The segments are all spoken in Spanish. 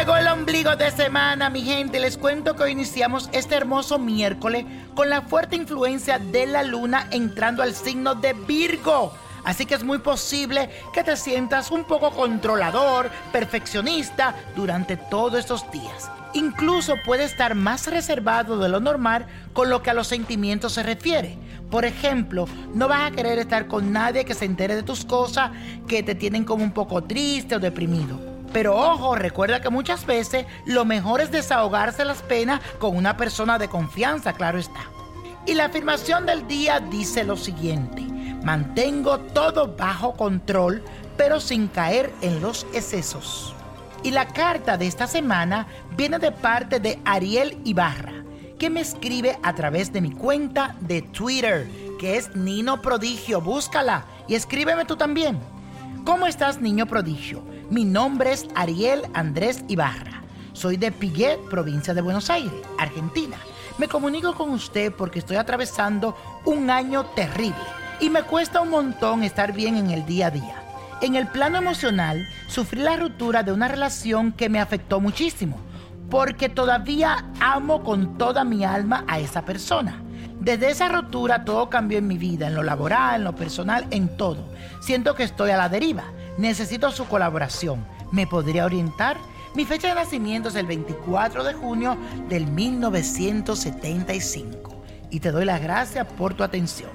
Llegó el ombligo de semana, mi gente. Les cuento que hoy iniciamos este hermoso miércoles con la fuerte influencia de la luna entrando al signo de Virgo. Así que es muy posible que te sientas un poco controlador, perfeccionista durante todos estos días. Incluso puede estar más reservado de lo normal con lo que a los sentimientos se refiere. Por ejemplo, no vas a querer estar con nadie que se entere de tus cosas que te tienen como un poco triste o deprimido. Pero ojo, recuerda que muchas veces lo mejor es desahogarse las penas con una persona de confianza, claro está. Y la afirmación del día dice lo siguiente, mantengo todo bajo control, pero sin caer en los excesos. Y la carta de esta semana viene de parte de Ariel Ibarra, que me escribe a través de mi cuenta de Twitter, que es Nino Prodigio. Búscala y escríbeme tú también. ¿Cómo estás, niño prodigio? Mi nombre es Ariel Andrés Ibarra. Soy de Piguet, provincia de Buenos Aires, Argentina. Me comunico con usted porque estoy atravesando un año terrible y me cuesta un montón estar bien en el día a día. En el plano emocional, sufrí la ruptura de una relación que me afectó muchísimo, porque todavía amo con toda mi alma a esa persona. Desde esa ruptura todo cambió en mi vida, en lo laboral, en lo personal, en todo. Siento que estoy a la deriva. Necesito su colaboración. ¿Me podría orientar? Mi fecha de nacimiento es el 24 de junio del 1975. Y te doy las gracias por tu atención.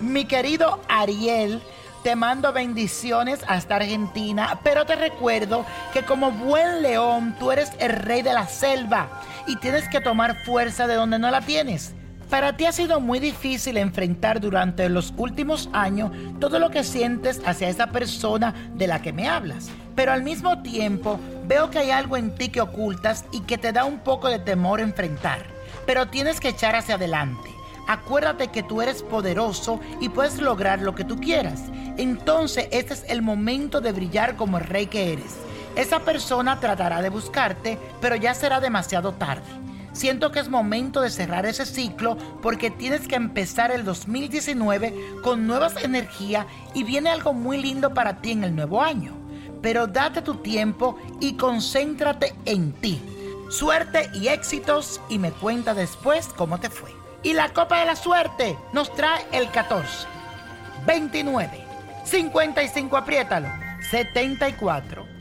Mi querido Ariel, te mando bendiciones hasta Argentina, pero te recuerdo que como buen león tú eres el rey de la selva y tienes que tomar fuerza de donde no la tienes. Para ti ha sido muy difícil enfrentar durante los últimos años todo lo que sientes hacia esa persona de la que me hablas. Pero al mismo tiempo veo que hay algo en ti que ocultas y que te da un poco de temor enfrentar. Pero tienes que echar hacia adelante. Acuérdate que tú eres poderoso y puedes lograr lo que tú quieras. Entonces este es el momento de brillar como el rey que eres. Esa persona tratará de buscarte, pero ya será demasiado tarde. Siento que es momento de cerrar ese ciclo porque tienes que empezar el 2019 con nuevas energías y viene algo muy lindo para ti en el nuevo año. Pero date tu tiempo y concéntrate en ti. Suerte y éxitos y me cuenta después cómo te fue. Y la copa de la suerte nos trae el 14, 29, 55, apriétalo, 74,